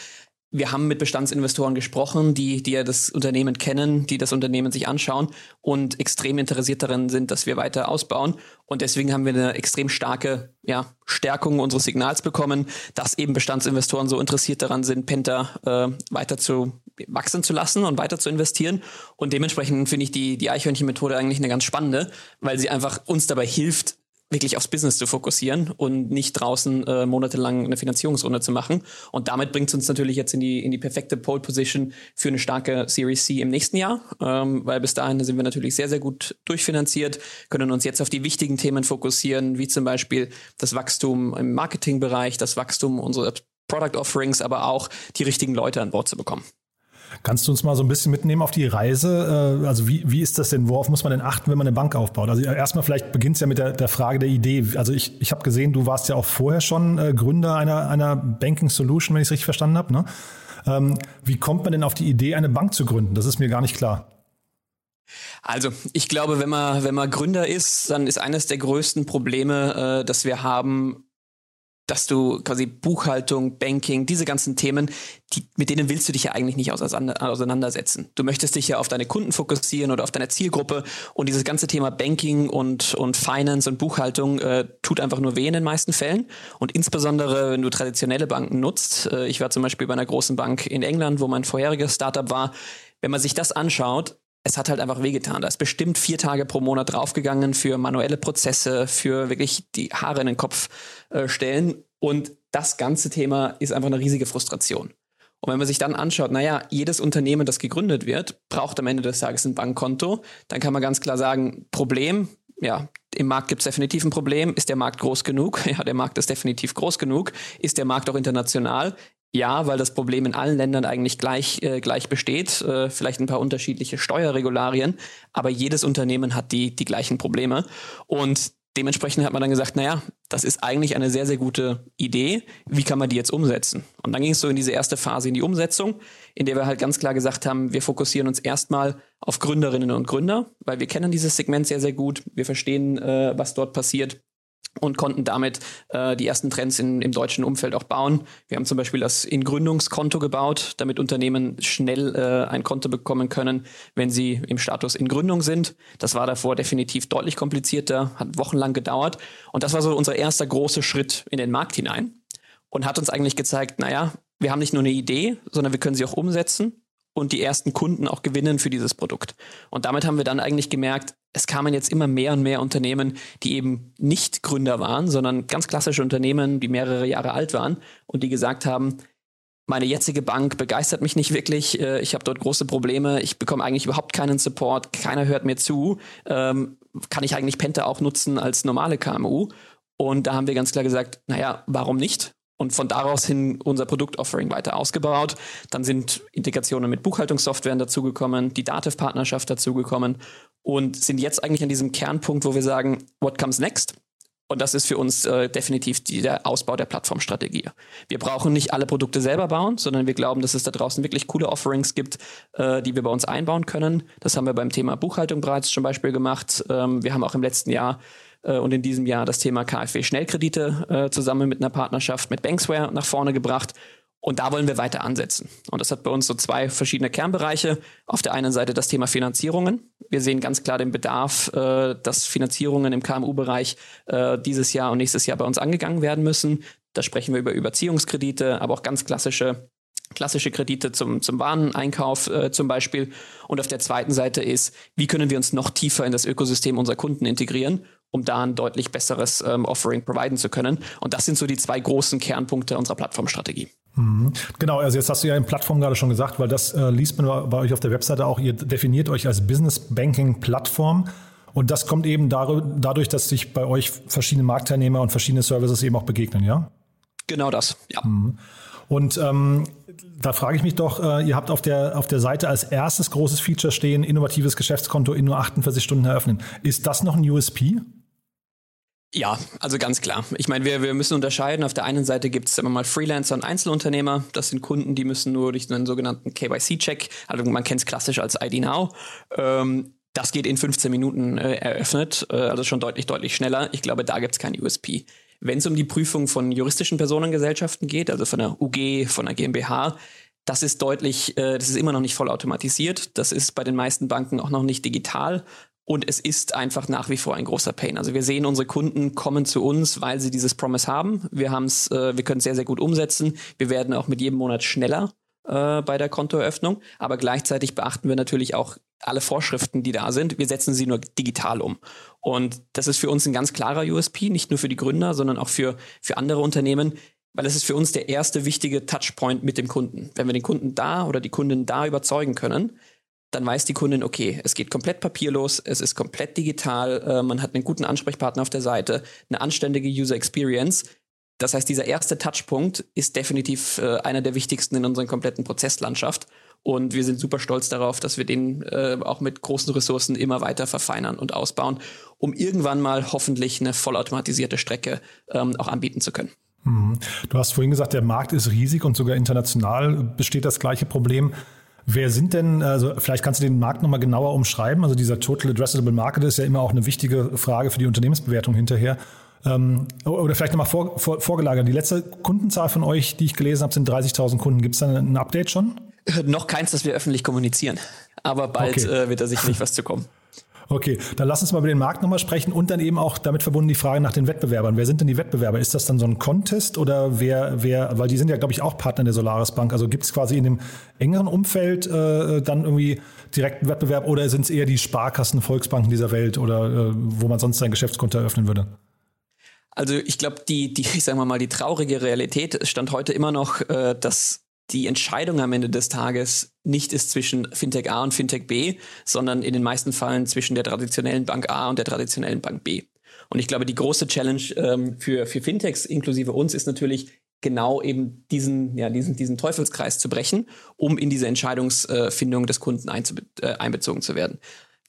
wir haben mit Bestandsinvestoren gesprochen, die, die ja das Unternehmen kennen, die das Unternehmen sich anschauen und extrem interessiert darin sind, dass wir weiter ausbauen. Und deswegen haben wir eine extrem starke ja, Stärkung unseres Signals bekommen, dass eben Bestandsinvestoren so interessiert daran sind, Penta äh, weiter zu wachsen zu lassen und weiter zu investieren. Und dementsprechend finde ich die, die Eichhörnchen-Methode eigentlich eine ganz spannende, weil sie einfach uns dabei hilft, wirklich aufs Business zu fokussieren und nicht draußen äh, monatelang eine Finanzierungsrunde zu machen. Und damit bringt es uns natürlich jetzt in die, in die perfekte Pole Position für eine starke Series C im nächsten Jahr, ähm, weil bis dahin sind wir natürlich sehr, sehr gut durchfinanziert, können uns jetzt auf die wichtigen Themen fokussieren, wie zum Beispiel das Wachstum im Marketingbereich, das Wachstum unserer Product Offerings, aber auch die richtigen Leute an Bord zu bekommen.
Kannst du uns mal so ein bisschen mitnehmen auf die Reise? Äh, also wie, wie ist das denn? Worauf muss man denn achten, wenn man eine Bank aufbaut? Also erstmal vielleicht beginnt es ja mit der, der Frage der Idee. Also ich, ich habe gesehen, du warst ja auch vorher schon äh, Gründer einer, einer Banking Solution, wenn ich es richtig verstanden habe. Ne? Ähm, wie kommt man denn auf die Idee, eine Bank zu gründen? Das ist mir gar nicht klar.
Also, ich glaube, wenn man, wenn man Gründer ist, dann ist eines der größten Probleme, äh, das wir haben, dass du quasi Buchhaltung, Banking, diese ganzen Themen, die, mit denen willst du dich ja eigentlich nicht auseinandersetzen. Du möchtest dich ja auf deine Kunden fokussieren oder auf deine Zielgruppe und dieses ganze Thema Banking und, und Finance und Buchhaltung äh, tut einfach nur weh in den meisten Fällen. Und insbesondere, wenn du traditionelle Banken nutzt, äh, ich war zum Beispiel bei einer großen Bank in England, wo mein vorheriges Startup war, wenn man sich das anschaut, es hat halt einfach wehgetan. Da ist bestimmt vier Tage pro Monat draufgegangen für manuelle Prozesse, für wirklich die Haare in den Kopf äh, stellen. Und das ganze Thema ist einfach eine riesige Frustration. Und wenn man sich dann anschaut, naja, jedes Unternehmen, das gegründet wird, braucht am Ende des Tages ein Bankkonto, dann kann man ganz klar sagen, Problem, ja, im Markt gibt es definitiv ein Problem. Ist der Markt groß genug? Ja, der Markt ist definitiv groß genug. Ist der Markt auch international? Ja, weil das Problem in allen Ländern eigentlich gleich, äh, gleich besteht. Äh, vielleicht ein paar unterschiedliche Steuerregularien, aber jedes Unternehmen hat die, die gleichen Probleme. Und dementsprechend hat man dann gesagt, naja, das ist eigentlich eine sehr, sehr gute Idee. Wie kann man die jetzt umsetzen? Und dann ging es so in diese erste Phase in die Umsetzung, in der wir halt ganz klar gesagt haben, wir fokussieren uns erstmal auf Gründerinnen und Gründer, weil wir kennen dieses Segment sehr, sehr gut. Wir verstehen, äh, was dort passiert und konnten damit äh, die ersten Trends in, im deutschen Umfeld auch bauen. Wir haben zum Beispiel das In-Gründungskonto gebaut, damit Unternehmen schnell äh, ein Konto bekommen können, wenn sie im Status in Gründung sind. Das war davor definitiv deutlich komplizierter, hat wochenlang gedauert. Und das war so unser erster großer Schritt in den Markt hinein und hat uns eigentlich gezeigt, naja, wir haben nicht nur eine Idee, sondern wir können sie auch umsetzen und die ersten Kunden auch gewinnen für dieses Produkt. Und damit haben wir dann eigentlich gemerkt, es kamen jetzt immer mehr und mehr Unternehmen, die eben nicht Gründer waren, sondern ganz klassische Unternehmen, die mehrere Jahre alt waren und die gesagt haben, meine jetzige Bank begeistert mich nicht wirklich. Äh, ich habe dort große Probleme. Ich bekomme eigentlich überhaupt keinen Support. Keiner hört mir zu. Ähm, kann ich eigentlich Penta auch nutzen als normale KMU? Und da haben wir ganz klar gesagt, naja, warum nicht? Und von daraus hin unser Produktoffering weiter ausgebaut. Dann sind Integrationen mit Buchhaltungssoftwaren dazugekommen, die Dativ-Partnerschaft dazugekommen und sind jetzt eigentlich an diesem Kernpunkt, wo wir sagen, what comes next? Und das ist für uns äh, definitiv die, der Ausbau der Plattformstrategie. Wir brauchen nicht alle Produkte selber bauen, sondern wir glauben, dass es da draußen wirklich coole Offerings gibt, äh, die wir bei uns einbauen können. Das haben wir beim Thema Buchhaltung bereits zum Beispiel gemacht. Ähm, wir haben auch im letzten Jahr äh, und in diesem Jahr das Thema KfW-Schnellkredite äh, zusammen mit einer Partnerschaft mit Banksware nach vorne gebracht. Und da wollen wir weiter ansetzen. Und das hat bei uns so zwei verschiedene Kernbereiche. Auf der einen Seite das Thema Finanzierungen. Wir sehen ganz klar den Bedarf, äh, dass Finanzierungen im KMU-Bereich äh, dieses Jahr und nächstes Jahr bei uns angegangen werden müssen. Da sprechen wir über Überziehungskredite, aber auch ganz klassische klassische Kredite zum, zum Wareneinkauf äh, zum Beispiel. Und auf der zweiten Seite ist, wie können wir uns noch tiefer in das Ökosystem unserer Kunden integrieren, um da ein deutlich besseres ähm, Offering providen zu können. Und das sind so die zwei großen Kernpunkte unserer Plattformstrategie.
Mhm. Genau, also jetzt hast du ja in Plattform gerade schon gesagt, weil das äh, liest man bei euch auf der Webseite auch, ihr definiert euch als Business Banking Plattform. Und das kommt eben dadurch, dass sich bei euch verschiedene Marktteilnehmer und verschiedene Services eben auch begegnen, ja?
Genau das, ja. Mhm.
Und ähm, da frage ich mich doch, äh, ihr habt auf der, auf der Seite als erstes großes Feature stehen, innovatives Geschäftskonto in nur 48 Stunden eröffnen. Ist das noch ein USP?
Ja, also ganz klar. Ich meine, wir, wir müssen unterscheiden. Auf der einen Seite gibt es immer mal Freelancer und Einzelunternehmer. Das sind Kunden, die müssen nur durch einen sogenannten KYC-Check, also man kennt es klassisch als ID Now. Ähm, das geht in 15 Minuten äh, eröffnet, äh, also schon deutlich, deutlich schneller. Ich glaube, da gibt es kein USP. Wenn es um die Prüfung von juristischen Personengesellschaften geht, also von der UG, von der GmbH, das ist deutlich, äh, das ist immer noch nicht voll automatisiert. Das ist bei den meisten Banken auch noch nicht digital. Und es ist einfach nach wie vor ein großer Pain. Also wir sehen, unsere Kunden kommen zu uns, weil sie dieses Promise haben. Wir haben es, äh, wir können es sehr, sehr gut umsetzen. Wir werden auch mit jedem Monat schneller äh, bei der Kontoeröffnung. Aber gleichzeitig beachten wir natürlich auch alle Vorschriften, die da sind. Wir setzen sie nur digital um. Und das ist für uns ein ganz klarer USP, nicht nur für die Gründer, sondern auch für, für andere Unternehmen, weil es ist für uns der erste wichtige Touchpoint mit dem Kunden. Wenn wir den Kunden da oder die Kunden da überzeugen können, dann weiß die Kundin, okay, es geht komplett papierlos, es ist komplett digital, äh, man hat einen guten Ansprechpartner auf der Seite, eine anständige User Experience. Das heißt, dieser erste Touchpunkt ist definitiv äh, einer der wichtigsten in unserer kompletten Prozesslandschaft. Und wir sind super stolz darauf, dass wir den äh, auch mit großen Ressourcen immer weiter verfeinern und ausbauen, um irgendwann mal hoffentlich eine vollautomatisierte Strecke ähm, auch anbieten zu können.
Mhm. Du hast vorhin gesagt, der Markt ist riesig und sogar international besteht das gleiche Problem. Wer sind denn, also vielleicht kannst du den Markt nochmal genauer umschreiben. Also dieser Total Addressable Market ist ja immer auch eine wichtige Frage für die Unternehmensbewertung hinterher. Ähm, oder vielleicht nochmal vor, vor, vorgelagert. Die letzte Kundenzahl von euch, die ich gelesen habe, sind 30.000 Kunden. Gibt es da ein Update schon?
Noch keins, das wir öffentlich kommunizieren. Aber bald okay. äh, wird da sicherlich was zu kommen.
Okay, dann lass uns mal über den Markt nochmal sprechen und dann eben auch damit verbunden die Frage nach den Wettbewerbern. Wer sind denn die Wettbewerber? Ist das dann so ein Contest oder wer, wer, weil die sind ja, glaube ich, auch Partner der Solaris Bank. Also gibt es quasi in dem engeren Umfeld äh, dann irgendwie direkten Wettbewerb oder sind es eher die Sparkassen, Volksbanken dieser Welt oder äh, wo man sonst sein Geschäftskonto eröffnen würde?
Also ich glaube, die, die, ich sage mal, die traurige Realität stand heute immer noch, äh, dass die Entscheidung am Ende des Tages nicht ist zwischen Fintech A und Fintech B, sondern in den meisten Fällen zwischen der traditionellen Bank A und der traditionellen Bank B. Und ich glaube, die große Challenge ähm, für, für Fintechs inklusive uns ist natürlich genau eben diesen, ja, diesen, diesen Teufelskreis zu brechen, um in diese Entscheidungsfindung des Kunden äh, einbezogen zu werden.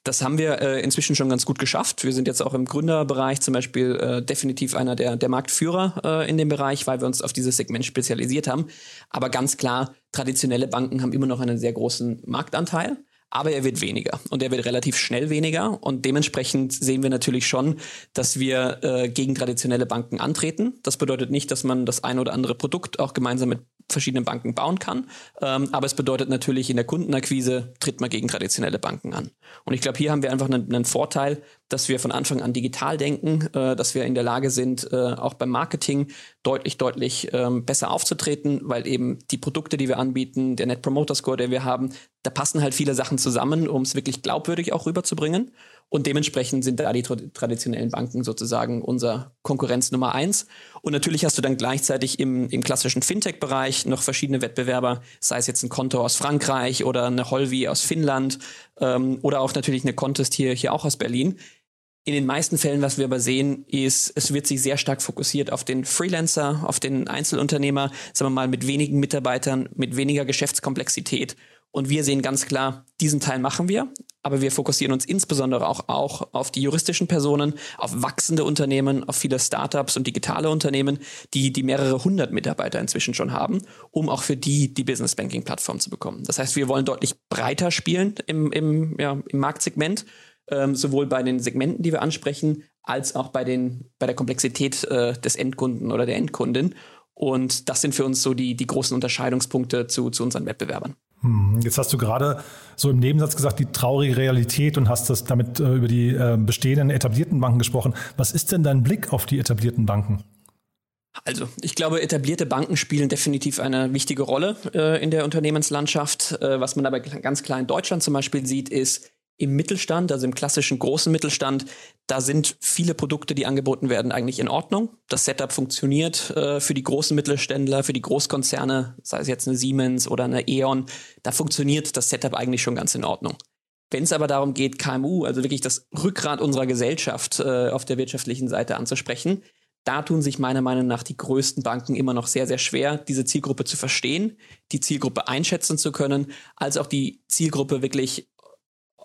Das haben wir äh, inzwischen schon ganz gut geschafft. Wir sind jetzt auch im Gründerbereich zum Beispiel äh, definitiv einer der, der Marktführer äh, in dem Bereich, weil wir uns auf dieses Segment spezialisiert haben. Aber ganz klar, traditionelle Banken haben immer noch einen sehr großen Marktanteil. Aber er wird weniger und er wird relativ schnell weniger. Und dementsprechend sehen wir natürlich schon, dass wir äh, gegen traditionelle Banken antreten. Das bedeutet nicht, dass man das ein oder andere Produkt auch gemeinsam mit verschiedenen Banken bauen kann. Ähm, aber es bedeutet natürlich, in der Kundenakquise tritt man gegen traditionelle Banken an. Und ich glaube, hier haben wir einfach einen, einen, Vorteil, dass wir von Anfang an digital denken, äh, dass wir in der Lage sind, äh, auch beim Marketing deutlich, deutlich ähm, besser aufzutreten, weil eben die Produkte, die wir anbieten, der Net Promoter Score, den wir haben, da passen halt viele Sachen zusammen, um es wirklich glaubwürdig auch rüberzubringen. Und dementsprechend sind da die traditionellen Banken sozusagen unser Konkurrenz Nummer eins. Und natürlich hast du dann gleichzeitig im, im klassischen Fintech-Bereich noch verschiedene Wettbewerber, sei es jetzt ein Konto aus Frankreich oder eine Holvi aus Finnland ähm, oder auch natürlich eine Contest hier, hier auch aus Berlin. In den meisten Fällen, was wir aber sehen, ist, es wird sich sehr stark fokussiert auf den Freelancer, auf den Einzelunternehmer, sagen wir mal, mit wenigen Mitarbeitern, mit weniger Geschäftskomplexität. Und wir sehen ganz klar, diesen Teil machen wir, aber wir fokussieren uns insbesondere auch, auch auf die juristischen Personen, auf wachsende Unternehmen, auf viele Startups und digitale Unternehmen, die, die mehrere hundert Mitarbeiter inzwischen schon haben, um auch für die die Business Banking Plattform zu bekommen. Das heißt, wir wollen deutlich breiter spielen im, im, ja, im Marktsegment, ähm, sowohl bei den Segmenten, die wir ansprechen, als auch bei, den, bei der Komplexität äh, des Endkunden oder der Endkundin. Und das sind für uns so die, die großen Unterscheidungspunkte zu, zu unseren Wettbewerbern.
Hm, jetzt hast du gerade so im Nebensatz gesagt, die traurige Realität und hast das damit äh, über die äh, bestehenden etablierten Banken gesprochen. Was ist denn dein Blick auf die etablierten Banken?
Also, ich glaube, etablierte Banken spielen definitiv eine wichtige Rolle äh, in der Unternehmenslandschaft. Äh, was man aber ganz klar in Deutschland zum Beispiel sieht, ist, im Mittelstand, also im klassischen großen Mittelstand, da sind viele Produkte, die angeboten werden, eigentlich in Ordnung. Das Setup funktioniert äh, für die großen Mittelständler, für die Großkonzerne, sei es jetzt eine Siemens oder eine E.ON, da funktioniert das Setup eigentlich schon ganz in Ordnung. Wenn es aber darum geht, KMU, also wirklich das Rückgrat unserer Gesellschaft äh, auf der wirtschaftlichen Seite anzusprechen, da tun sich meiner Meinung nach die größten Banken immer noch sehr, sehr schwer, diese Zielgruppe zu verstehen, die Zielgruppe einschätzen zu können, als auch die Zielgruppe wirklich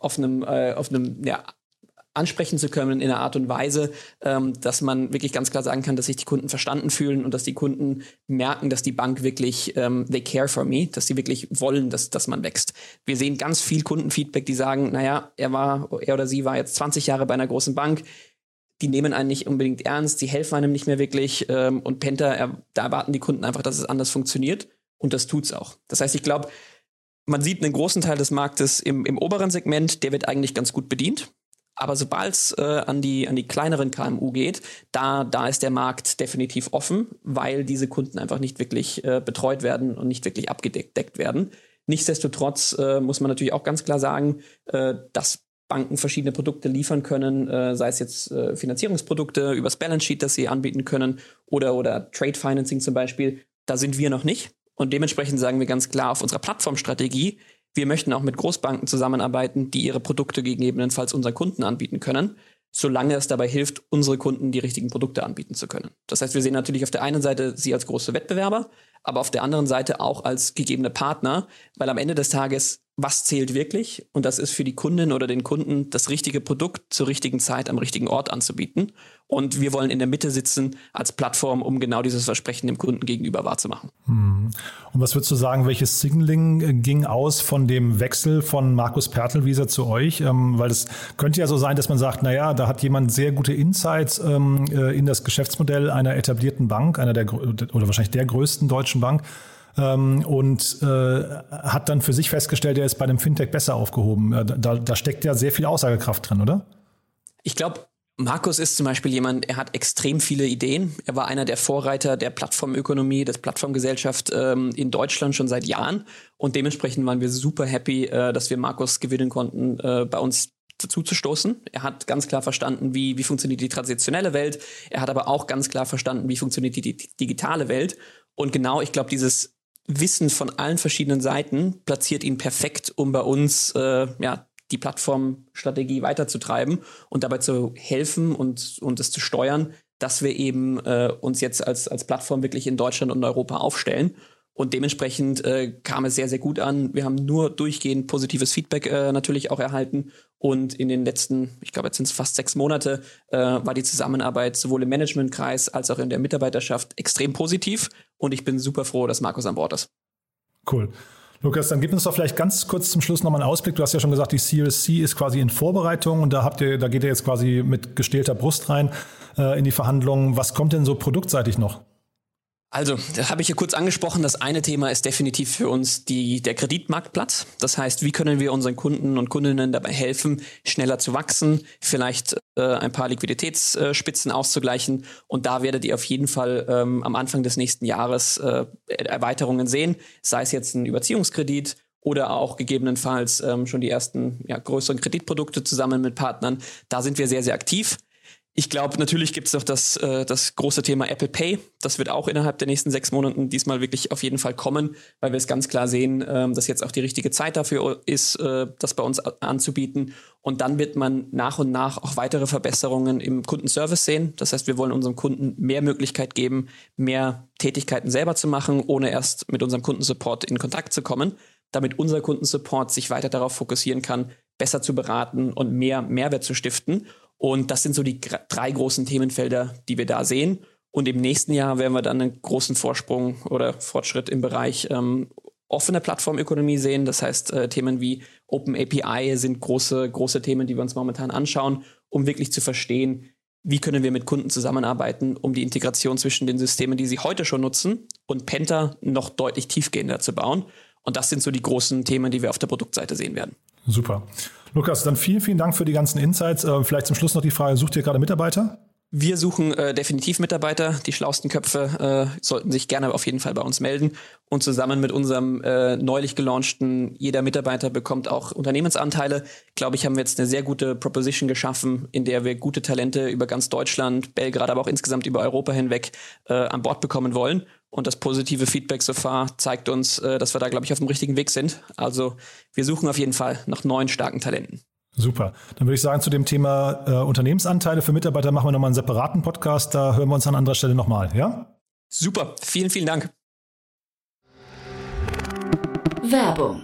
auf einem, äh, auf einem ja, ansprechen zu können in einer Art und Weise, ähm, dass man wirklich ganz klar sagen kann, dass sich die Kunden verstanden fühlen und dass die Kunden merken, dass die Bank wirklich, ähm, they care for me, dass sie wirklich wollen, dass, dass man wächst. Wir sehen ganz viel Kundenfeedback, die sagen, naja, er war, er oder sie war jetzt 20 Jahre bei einer großen Bank, die nehmen einen nicht unbedingt ernst, die helfen einem nicht mehr wirklich ähm, und Penta, er, da erwarten die Kunden einfach, dass es anders funktioniert und das tut's auch. Das heißt, ich glaube, man sieht einen großen Teil des Marktes im, im oberen Segment, der wird eigentlich ganz gut bedient. Aber sobald es äh, an, die, an die kleineren KMU geht, da, da ist der Markt definitiv offen, weil diese Kunden einfach nicht wirklich äh, betreut werden und nicht wirklich abgedeckt werden. Nichtsdestotrotz äh, muss man natürlich auch ganz klar sagen, äh, dass Banken verschiedene Produkte liefern können, äh, sei es jetzt äh, Finanzierungsprodukte übers Balance Sheet, das sie anbieten können, oder, oder Trade Financing zum Beispiel. Da sind wir noch nicht. Und dementsprechend sagen wir ganz klar auf unserer Plattformstrategie, wir möchten auch mit Großbanken zusammenarbeiten, die ihre Produkte gegebenenfalls unseren Kunden anbieten können, solange es dabei hilft, unsere Kunden die richtigen Produkte anbieten zu können. Das heißt, wir sehen natürlich auf der einen Seite sie als große Wettbewerber, aber auf der anderen Seite auch als gegebene Partner, weil am Ende des Tages was zählt wirklich? Und das ist für die Kundin oder den Kunden das richtige Produkt zur richtigen Zeit am richtigen Ort anzubieten. Und wir wollen in der Mitte sitzen als Plattform, um genau dieses Versprechen dem Kunden gegenüber wahrzumachen.
Hm. Und was würdest du sagen, welches Signaling äh, ging aus von dem Wechsel von Markus Pertelwieser zu euch? Ähm, weil es könnte ja so sein, dass man sagt, naja, da hat jemand sehr gute Insights ähm, äh, in das Geschäftsmodell einer etablierten Bank, einer der oder wahrscheinlich der größten deutschen Bank ähm, und äh, hat dann für sich festgestellt, er ist bei dem Fintech besser aufgehoben. Da, da steckt ja sehr viel Aussagekraft drin, oder?
Ich glaube, Markus ist zum Beispiel jemand, er hat extrem viele Ideen. Er war einer der Vorreiter der Plattformökonomie, des Plattformgesellschaft ähm, in Deutschland schon seit Jahren. Und dementsprechend waren wir super happy, äh, dass wir Markus gewinnen konnten, äh, bei uns dazu zu stoßen. Er hat ganz klar verstanden, wie, wie funktioniert die traditionelle Welt. Er hat aber auch ganz klar verstanden, wie funktioniert die, die digitale Welt. Und genau, ich glaube, dieses Wissen von allen verschiedenen Seiten platziert ihn perfekt, um bei uns äh, ja, die Plattformstrategie weiterzutreiben und dabei zu helfen und, und es zu steuern, dass wir eben äh, uns jetzt als, als Plattform wirklich in Deutschland und Europa aufstellen. Und dementsprechend äh, kam es sehr, sehr gut an. Wir haben nur durchgehend positives Feedback äh, natürlich auch erhalten. Und in den letzten, ich glaube, jetzt sind es fast sechs Monate, äh, war die Zusammenarbeit sowohl im Managementkreis als auch in der Mitarbeiterschaft extrem positiv. Und ich bin super froh, dass Markus an Bord ist.
Cool. Lukas, dann gib uns doch vielleicht ganz kurz zum Schluss nochmal einen Ausblick. Du hast ja schon gesagt, die CRC ist quasi in Vorbereitung und da habt ihr, da geht ihr jetzt quasi mit gestählter Brust rein äh, in die Verhandlungen. Was kommt denn so produktseitig noch?
Also, das habe ich hier kurz angesprochen. Das eine Thema ist definitiv für uns die, der Kreditmarktplatz. Das heißt, wie können wir unseren Kunden und Kundinnen dabei helfen, schneller zu wachsen, vielleicht äh, ein paar Liquiditätsspitzen äh, auszugleichen. Und da werdet ihr auf jeden Fall ähm, am Anfang des nächsten Jahres äh, Erweiterungen sehen, sei es jetzt ein Überziehungskredit oder auch gegebenenfalls ähm, schon die ersten ja, größeren Kreditprodukte zusammen mit Partnern. Da sind wir sehr, sehr aktiv. Ich glaube, natürlich gibt es noch das, äh, das große Thema Apple Pay. Das wird auch innerhalb der nächsten sechs Monaten diesmal wirklich auf jeden Fall kommen, weil wir es ganz klar sehen, ähm, dass jetzt auch die richtige Zeit dafür ist, äh, das bei uns anzubieten. Und dann wird man nach und nach auch weitere Verbesserungen im Kundenservice sehen. Das heißt, wir wollen unserem Kunden mehr Möglichkeit geben, mehr Tätigkeiten selber zu machen, ohne erst mit unserem Kundensupport in Kontakt zu kommen, damit unser Kundensupport sich weiter darauf fokussieren kann, besser zu beraten und mehr Mehrwert zu stiften. Und das sind so die drei großen Themenfelder, die wir da sehen. Und im nächsten Jahr werden wir dann einen großen Vorsprung oder Fortschritt im Bereich ähm, offene Plattformökonomie sehen. Das heißt, äh, Themen wie Open API sind große, große Themen, die wir uns momentan anschauen, um wirklich zu verstehen, wie können wir mit Kunden zusammenarbeiten, um die Integration zwischen den Systemen, die sie heute schon nutzen, und Penta noch deutlich tiefgehender zu bauen. Und das sind so die großen Themen, die wir auf der Produktseite sehen werden.
Super. Lukas, dann vielen, vielen Dank für die ganzen Insights. Äh, vielleicht zum Schluss noch die Frage, sucht ihr gerade Mitarbeiter?
Wir suchen äh, definitiv Mitarbeiter. Die schlausten Köpfe äh, sollten sich gerne auf jeden Fall bei uns melden. Und zusammen mit unserem äh, neulich gelaunchten Jeder Mitarbeiter bekommt auch Unternehmensanteile, glaube ich, haben wir jetzt eine sehr gute Proposition geschaffen, in der wir gute Talente über ganz Deutschland, Belgrad, aber auch insgesamt über Europa hinweg äh, an Bord bekommen wollen. Und das positive Feedback so far zeigt uns, äh, dass wir da, glaube ich, auf dem richtigen Weg sind. Also wir suchen auf jeden Fall nach neuen starken Talenten.
Super. Dann würde ich sagen, zu dem Thema äh, Unternehmensanteile für Mitarbeiter machen wir nochmal einen separaten Podcast. Da hören wir uns an anderer Stelle nochmal, ja?
Super. Vielen, vielen Dank.
Werbung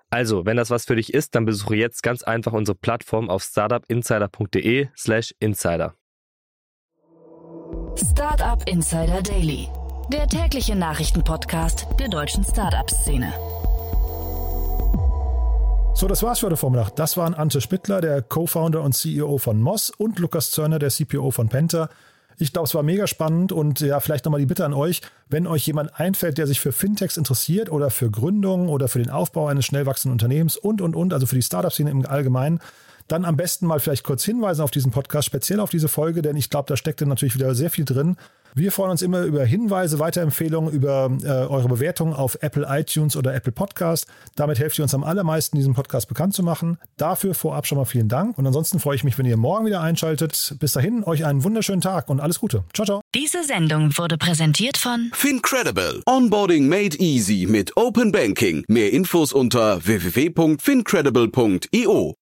Also, wenn das was für dich ist, dann besuche jetzt ganz einfach unsere Plattform auf startupinsider.de slash insider.
Startup Insider Daily, der tägliche Nachrichtenpodcast der deutschen Startup-Szene.
So, das war's für heute Vormittag. Das waren Ante Spittler, der Co-Founder und CEO von Moss und Lukas Zörner, der CPO von Penta. Ich glaube, es war mega spannend und ja, vielleicht nochmal die Bitte an euch, wenn euch jemand einfällt, der sich für Fintechs interessiert oder für Gründung oder für den Aufbau eines schnell wachsenden Unternehmens und, und, und, also für die Startup-Szene im Allgemeinen, dann am besten mal vielleicht kurz hinweisen auf diesen Podcast, speziell auf diese Folge, denn ich glaube, da steckt natürlich wieder sehr viel drin. Wir freuen uns immer über Hinweise, Weiterempfehlungen, über äh, eure Bewertungen auf Apple iTunes oder Apple Podcast. Damit helft ihr uns am allermeisten, diesen Podcast bekannt zu machen. Dafür vorab schon mal vielen Dank. Und ansonsten freue ich mich, wenn ihr morgen wieder einschaltet. Bis dahin, euch einen wunderschönen Tag und alles Gute. Ciao, ciao.
Diese Sendung wurde präsentiert von
Fincredible. Onboarding made easy mit Open Banking. Mehr Infos unter www.fincredible.io.